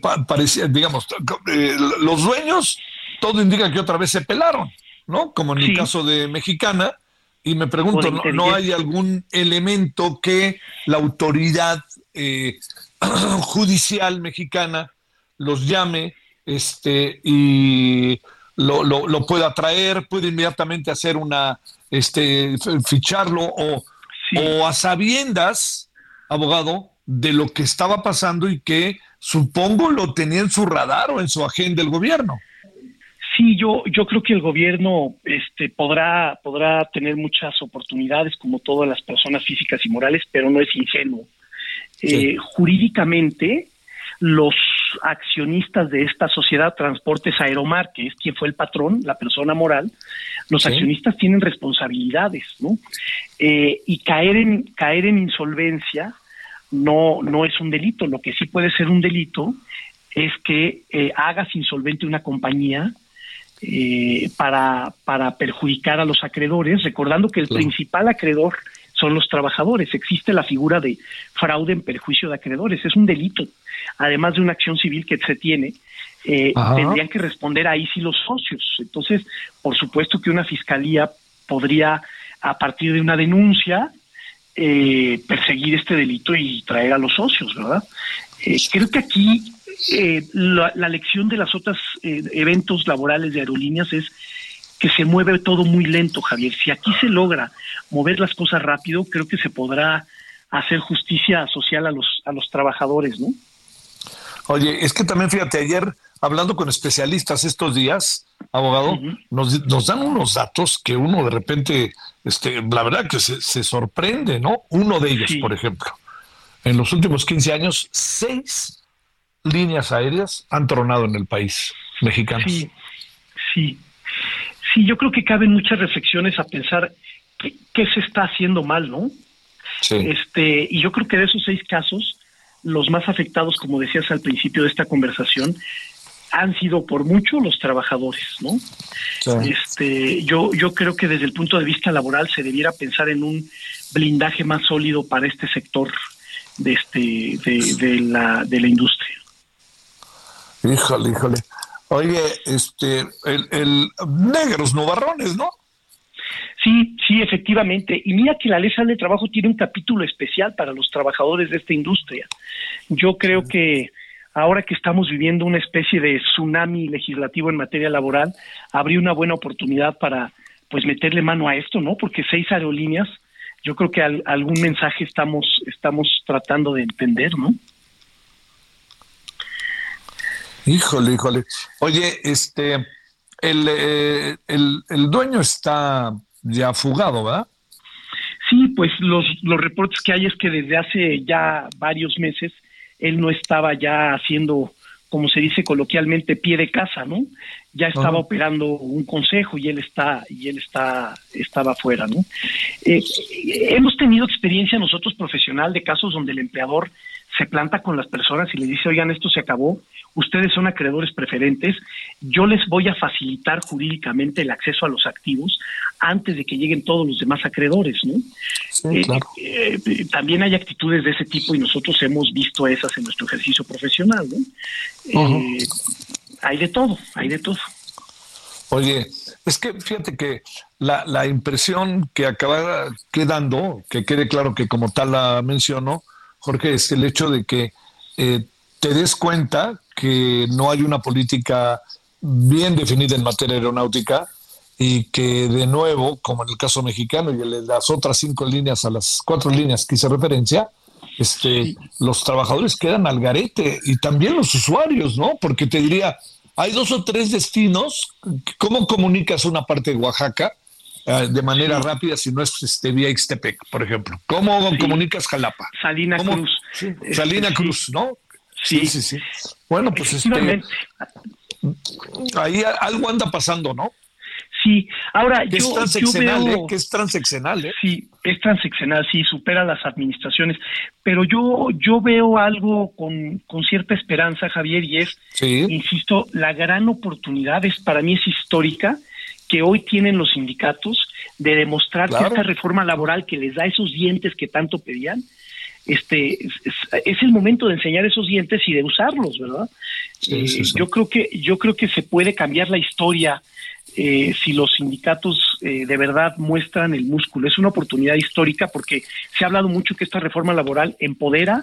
pa- parecía, digamos, los dueños, todo indica que otra vez se pelaron, ¿no? Como en el caso de Mexicana. Y me pregunto, ¿no, hay algún elemento que la autoridad eh, judicial mexicana los llame este, y lo, lo, lo pueda traer, puede inmediatamente hacer una, este, ficharlo o, o a sabiendas, abogado, de lo que estaba pasando y que supongo lo tenía en su radar o en su agenda el gobierno.
Yo, yo creo que el gobierno este, podrá, podrá tener muchas oportunidades, como todas las personas físicas y morales, pero no es ingenuo. Eh, jurídicamente, los accionistas de esta sociedad Transportes Aeromar, que es quien fue el patrón, la persona moral, los
Sí.
accionistas tienen responsabilidades, ¿no? Eh, y caer en, caer en insolvencia no, no es un delito. Lo que sí puede ser un delito es que eh, hagas insolvente una compañía eh, para, para perjudicar a los acreedores, recordando que el principal acreedor son los trabajadores. Existe la figura de fraude en perjuicio de acreedores, es un delito. Además de una acción civil que se tiene, eh, tendrían que responder ahí sí los socios. Entonces, por supuesto que una fiscalía podría, a partir de una denuncia, eh, perseguir este delito y traer a los socios, ¿verdad? Eh, creo que aquí eh, la, la, lección de las otras eh, eventos laborales de aerolíneas es que se mueve todo muy lento, Javier. Si aquí se logra mover las cosas rápido, creo que se podrá hacer justicia social a los a los trabajadores, ¿no?
Oye, es que también fíjate, ayer hablando con especialistas estos días, abogado, nos, nos, dan unos datos que uno de repente, este, la verdad que se, se sorprende, ¿no? Uno de ellos, sí. por ejemplo, en los últimos 15 años, seis líneas aéreas han tronado en el país mexicano.
Sí, sí. Sí, yo creo que caben muchas reflexiones a pensar qué, qué se está haciendo mal, ¿no?
Sí.
Este, y yo creo que de esos seis casos, los más afectados, como decías al principio de esta conversación, han sido por mucho los trabajadores, ¿no? Sí. Este, yo, yo creo que desde el punto de vista laboral se debiera pensar en un blindaje más sólido para este sector de este, de, de la, de la industria.
Híjole, híjole. Oye, este, el, el negros nubarrones, ¿no?
Sí, sí, efectivamente. Y mira que la Ley de Trabajo tiene un capítulo especial para los trabajadores de esta industria. Yo creo que ahora que estamos viviendo una especie de tsunami legislativo en materia laboral, habría una buena oportunidad para pues meterle mano a esto, ¿no? Porque seis aerolíneas, yo creo que al, algún mensaje estamos estamos tratando de entender, ¿no?
Híjole, híjole. Oye, este, el, eh, el, el dueño está ya fugado, ¿verdad?
Sí, pues los, los reportes que hay es que desde hace ya varios meses él no estaba ya haciendo, como se dice coloquialmente, pie de casa, ¿no? Ya estaba uh -huh. operando un consejo y él está y él está estaba fuera, ¿no? Eh, hemos tenido experiencia nosotros profesional de casos donde el empleador se planta con las personas y le dice, oigan, esto se acabó, ustedes son acreedores preferentes, yo les voy a facilitar jurídicamente el acceso a los activos antes de que lleguen todos los demás acreedores, ¿no?
Sí, eh, claro.
eh, también hay actitudes de ese tipo y nosotros hemos visto esas en nuestro ejercicio profesional, ¿no? Uh -huh. hay de todo, hay de todo.
Oye, es que fíjate que la, la impresión que acaba quedando, que quede claro que como tal la menciono, Jorge, es el hecho de que eh, te des cuenta que no hay una política bien definida en materia aeronáutica y que de nuevo, como en el caso mexicano y en las otras cinco líneas a las cuatro líneas que hice referencia, este, los trabajadores quedan al garete y también los usuarios, ¿no? Porque te diría, hay dos o tres destinos, ¿cómo comunicas una parte de Oaxaca? Uh, de manera sí. rápida si no es este, vía Ixtepec, por ejemplo. ¿Cómo sí. comunicas Jalapa?
Salina
¿Cómo?
Cruz.
Sí. Salina este, Cruz, ¿no?
Sí,
sí, sí. Bueno, pues este, ahí algo anda pasando, ¿no?
Sí, ahora yo,
es transeccional,
yo veo,
¿eh? que es transeccional, ¿eh?
Sí, es transeccional, sí, supera las administraciones, pero yo yo veo algo con, con cierta esperanza, Javier, y es,
sí.
insisto, la gran oportunidad es para mí es histórica que hoy tienen los sindicatos de demostrar claro. que esta reforma laboral que les da esos dientes que tanto pedían, este es, el momento de enseñar esos dientes y de usarlos, ¿verdad?
Sí,
eh,
sí.
Yo creo que yo creo que se puede cambiar la historia eh, si los sindicatos eh, de verdad muestran el músculo. Es una oportunidad histórica porque se ha hablado mucho que esta reforma laboral empodera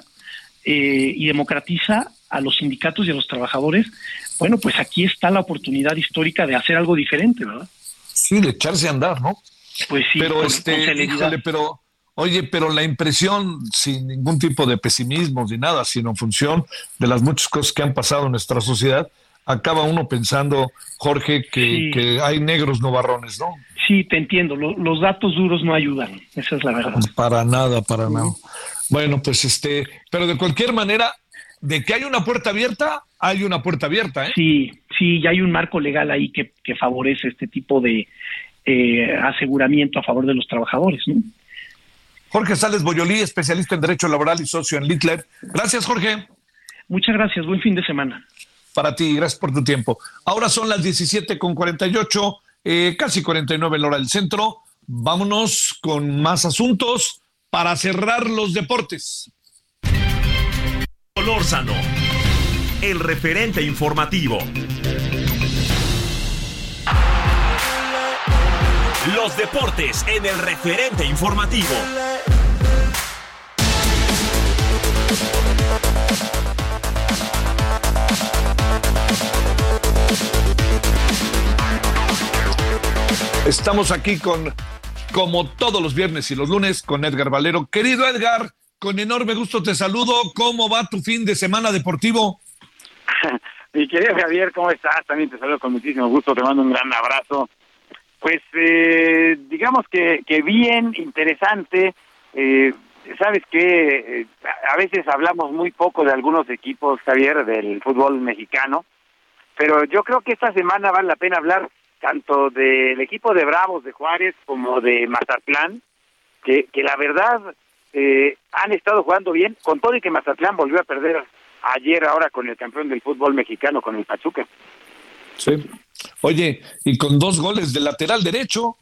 eh, y democratiza a los sindicatos y a los trabajadores. Bueno, pues aquí está la oportunidad histórica de hacer algo diferente, ¿verdad?
Sí, de echarse a andar, ¿no?
Pues sí.
Pero
con,
este,
con
híjole, pero Oye, pero la impresión, sin ningún tipo de pesimismo ni nada, sino en función de las muchas cosas que han pasado en nuestra sociedad, acaba uno pensando, Jorge, que, sí. que hay negros no barrones, ¿no?
Sí, te entiendo. Los datos duros no ayudan. Esa es la verdad.
Para nada, para nada. Bueno, pues este, pero de cualquier manera, de que hay una puerta abierta, hay una puerta abierta, ¿eh?
Sí, sí, ya hay un marco legal ahí que, que favorece este tipo de eh, aseguramiento a favor de los trabajadores, ¿no?
Jorge Sales Boyolí, especialista en Derecho Laboral y socio en Littler. Gracias, Jorge.
Muchas gracias. Buen fin de semana.
para ti. Gracias por tu tiempo. Ahora son las 17 con 48, eh, casi 49 la hora del centro. Vámonos con más asuntos para cerrar los deportes.
El referente informativo. Los deportes en el referente informativo.
Estamos aquí con, como todos los viernes y los lunes, con Edgar Valero. Querido Edgar, con enorme gusto te saludo. ¿Cómo va tu fin de semana deportivo?
Mi querido Javier, ¿cómo estás? También te saludo con muchísimo gusto, te mando un gran abrazo. Pues eh, digamos que, que bien, interesante. Eh, Sabes que eh, a veces hablamos muy poco de algunos equipos, Javier, del fútbol mexicano, pero yo creo que esta semana vale la pena hablar tanto del equipo de Bravos de Juárez como de Mazatlán, que, que la verdad eh, han estado jugando bien, con todo y que Mazatlán volvió a perder ayer ahora con el campeón del fútbol mexicano, con el Pachuca.
Sí. Oye, y con dos goles de lateral derecho.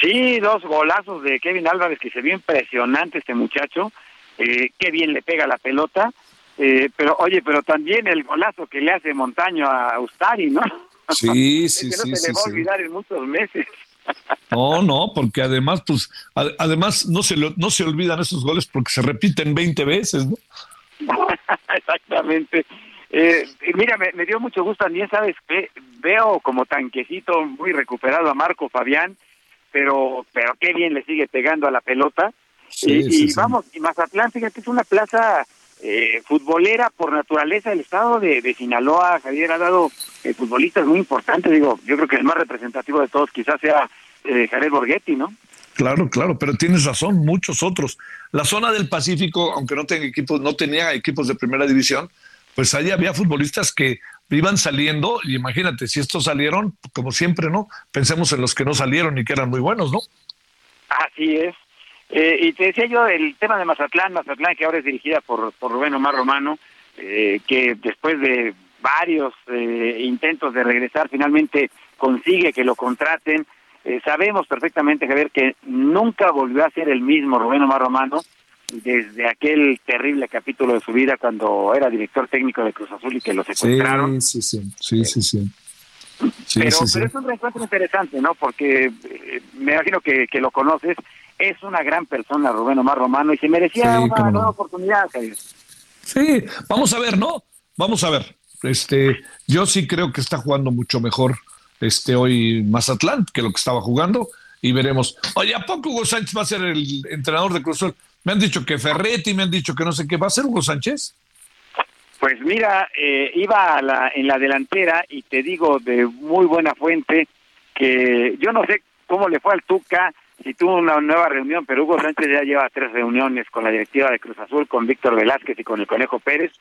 Sí, dos golazos de Kevin Álvarez, que se vio impresionante este muchacho. Eh, qué bien le pega la pelota. Eh, pero, oye, pero también el golazo que le hace Montaño a Ustari, ¿no?
Sí, sí,
Ese no
sí,
se le
sí,
va a
sí.
olvidar en muchos meses.
No, no, porque además, pues, además no se, lo- no se olvidan esos goles porque se repiten 20 veces, ¿no?
Exactamente. Eh, mira, me, me dio mucho gusto también, ¿sabes qué? Veo como tanquecito muy recuperado a Marco Fabián, pero pero qué bien le sigue pegando a la pelota.
Sí,
y
sí,
y
sí.
vamos, y Mazatlán, fíjate, es una plaza eh, futbolera por naturaleza. El estado de, de Sinaloa, Javier, ha dado eh, futbolistas muy importantes. Digo, yo creo que el más representativo de todos quizás sea eh, Jared Borghetti, ¿no?
Claro, claro, pero tienes razón, muchos otros. La zona del Pacífico, aunque no tenga equipos, no tenía equipos de primera división, pues ahí había futbolistas que iban saliendo, y imagínate, si estos salieron, como siempre, ¿no? Pensemos en los que no salieron y que eran muy buenos, ¿no?
Así es. Eh, y te decía yo el tema de Mazatlán, Mazatlán que ahora es dirigida por, por Rubén Omar Romano, eh, que después de varios eh, intentos de regresar, finalmente consigue que lo contraten. Eh, sabemos perfectamente, Javier, que nunca volvió a ser el mismo Rubén Omar Romano desde aquel terrible capítulo de su vida cuando era director técnico de Cruz Azul y que lo secuestraron.
sí, sí, sí, sí, sí. Sí,
pero,
sí, sí.
pero es un reencuentro interesante, ¿no? Porque eh, me imagino que, que lo conoces. Es una gran persona, Rubén Omar Romano, y se merecía
Sí,
una
no.
nueva oportunidad, Javier.
Sí, vamos a ver, ¿no? Vamos a ver. Este, yo sí creo que está jugando mucho mejor este hoy Mazatlán que lo que estaba jugando y veremos. Oye, ¿a poco Hugo Sánchez va a ser el entrenador de Cruz Azul? Me han dicho que Ferretti, me han dicho que no sé qué. ¿Va a ser Hugo Sánchez?
Pues mira, eh, iba a la, en la delantera y te digo de muy buena fuente que yo no sé cómo le fue al Tuca, si tuvo una nueva reunión, pero Hugo Sánchez ya lleva tres reuniones con la directiva de Cruz Azul, con Víctor Velázquez y con el Conejo Pérez.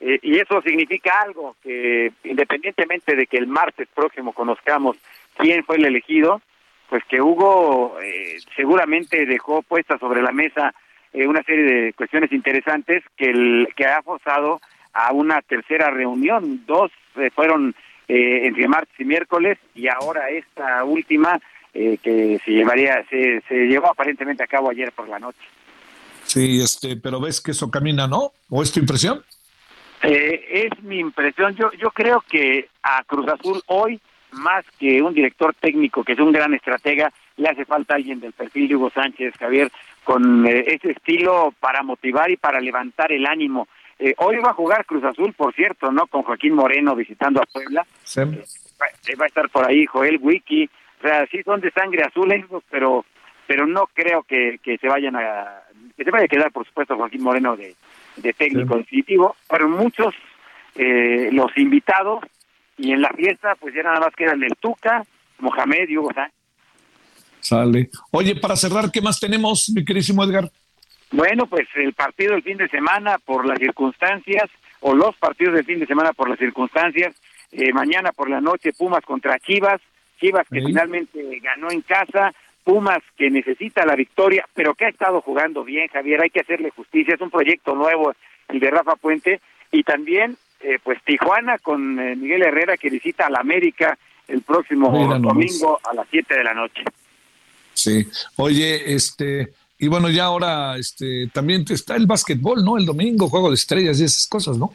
Eh, y eso significa algo, que independientemente de que el martes próximo conozcamos quién fue el elegido, pues que Hugo eh, seguramente dejó puesta sobre la mesa eh, una serie de cuestiones interesantes que, el, que ha forzado a una tercera reunión. Dos eh, fueron eh, entre martes y miércoles y ahora esta última eh, que se llevaría se, se llevó aparentemente a cabo ayer por la noche.
Sí, este, pero ves que eso camina, ¿no? ¿O es tu impresión?
Eh, es mi impresión. Yo, yo creo que a Cruz Azul hoy, más que un director técnico que es un gran estratega, le hace falta alguien del perfil de Hugo Sánchez, Javier, con eh, ese estilo para motivar y para levantar el ánimo. Eh, hoy va a jugar Cruz Azul, por cierto, ¿no? Con Joaquín Moreno visitando a Puebla.
Sí.
Va, eh, va a estar por ahí Joel Wiki. O sea, sí son de sangre azul esos, pero pero no creo que, que se vayan a que se vaya a quedar, por supuesto, Joaquín Moreno de, de técnico definitivo. Pero muchos eh, los invitados y en la fiesta, pues ya nada más quedan el Tuca, Mohamed y Hugo Sánchez.
Sale. Oye, para cerrar, ¿qué más tenemos, mi querísimo Edgar?
Bueno, pues el partido del fin de semana por las circunstancias, o los partidos del fin de semana por las circunstancias, eh, mañana por la noche Pumas contra Chivas, Chivas que
Sí.
finalmente ganó en casa, Pumas que necesita la victoria, pero que ha estado jugando bien, Javier, hay que hacerle justicia, es un proyecto nuevo el de Rafa Puente, y también eh, pues Tijuana con eh, Miguel Herrera que visita a la América el próximo domingo a las 7 de la noche.
Sí. Oye, este, y bueno, ya ahora este, también está el básquetbol, ¿no? El domingo, juego de estrellas y esas cosas, ¿no?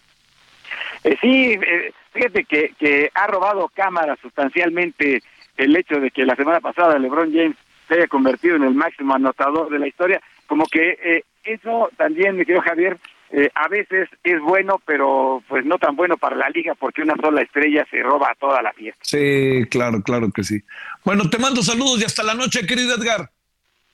Eh, sí, eh, fíjate que, que ha robado cámara sustancialmente el hecho de que la semana pasada LeBron James se haya convertido en el máximo anotador de la historia, como que eh, eso también, mi querido Javier, eh, a veces es bueno, pero pues no tan bueno para la liga porque una sola estrella se roba toda la fiesta.
Sí, claro, claro que sí. Bueno, te mando saludos y hasta la noche, querido Edgar.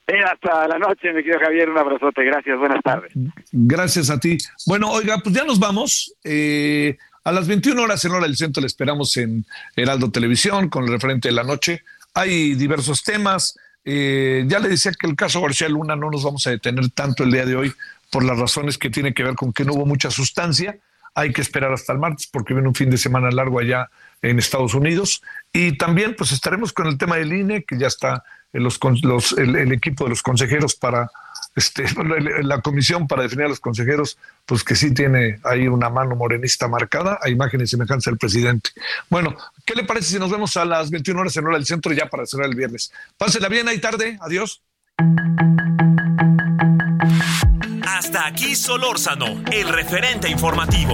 Eh, hasta la noche, mi querido Javier, un abrazote, gracias, buenas tardes.
Gracias a ti. Bueno, oiga, pues ya nos vamos. Eh, a las 21 horas en hora del centro le esperamos en Heraldo Televisión con el referente de la noche. Hay diversos temas. Eh, ya le decía que el caso García Luna no nos vamos a detener tanto el día de hoy por las razones que tiene que ver con que no hubo mucha sustancia. Hay que esperar hasta el martes porque viene un fin de semana largo allá en Estados Unidos. Y también pues estaremos con el tema del INE, que ya está en los, el equipo de los consejeros para, este, la comisión para definir a los consejeros, pues que sí tiene ahí una mano morenista marcada a imagen y semejanza del presidente. Bueno, ¿qué le parece si nos vemos a las 21 horas en hora del centro ya para cerrar el viernes? Pásela bien ahí tarde, adiós.
Hasta aquí Solórzano, el referente informativo.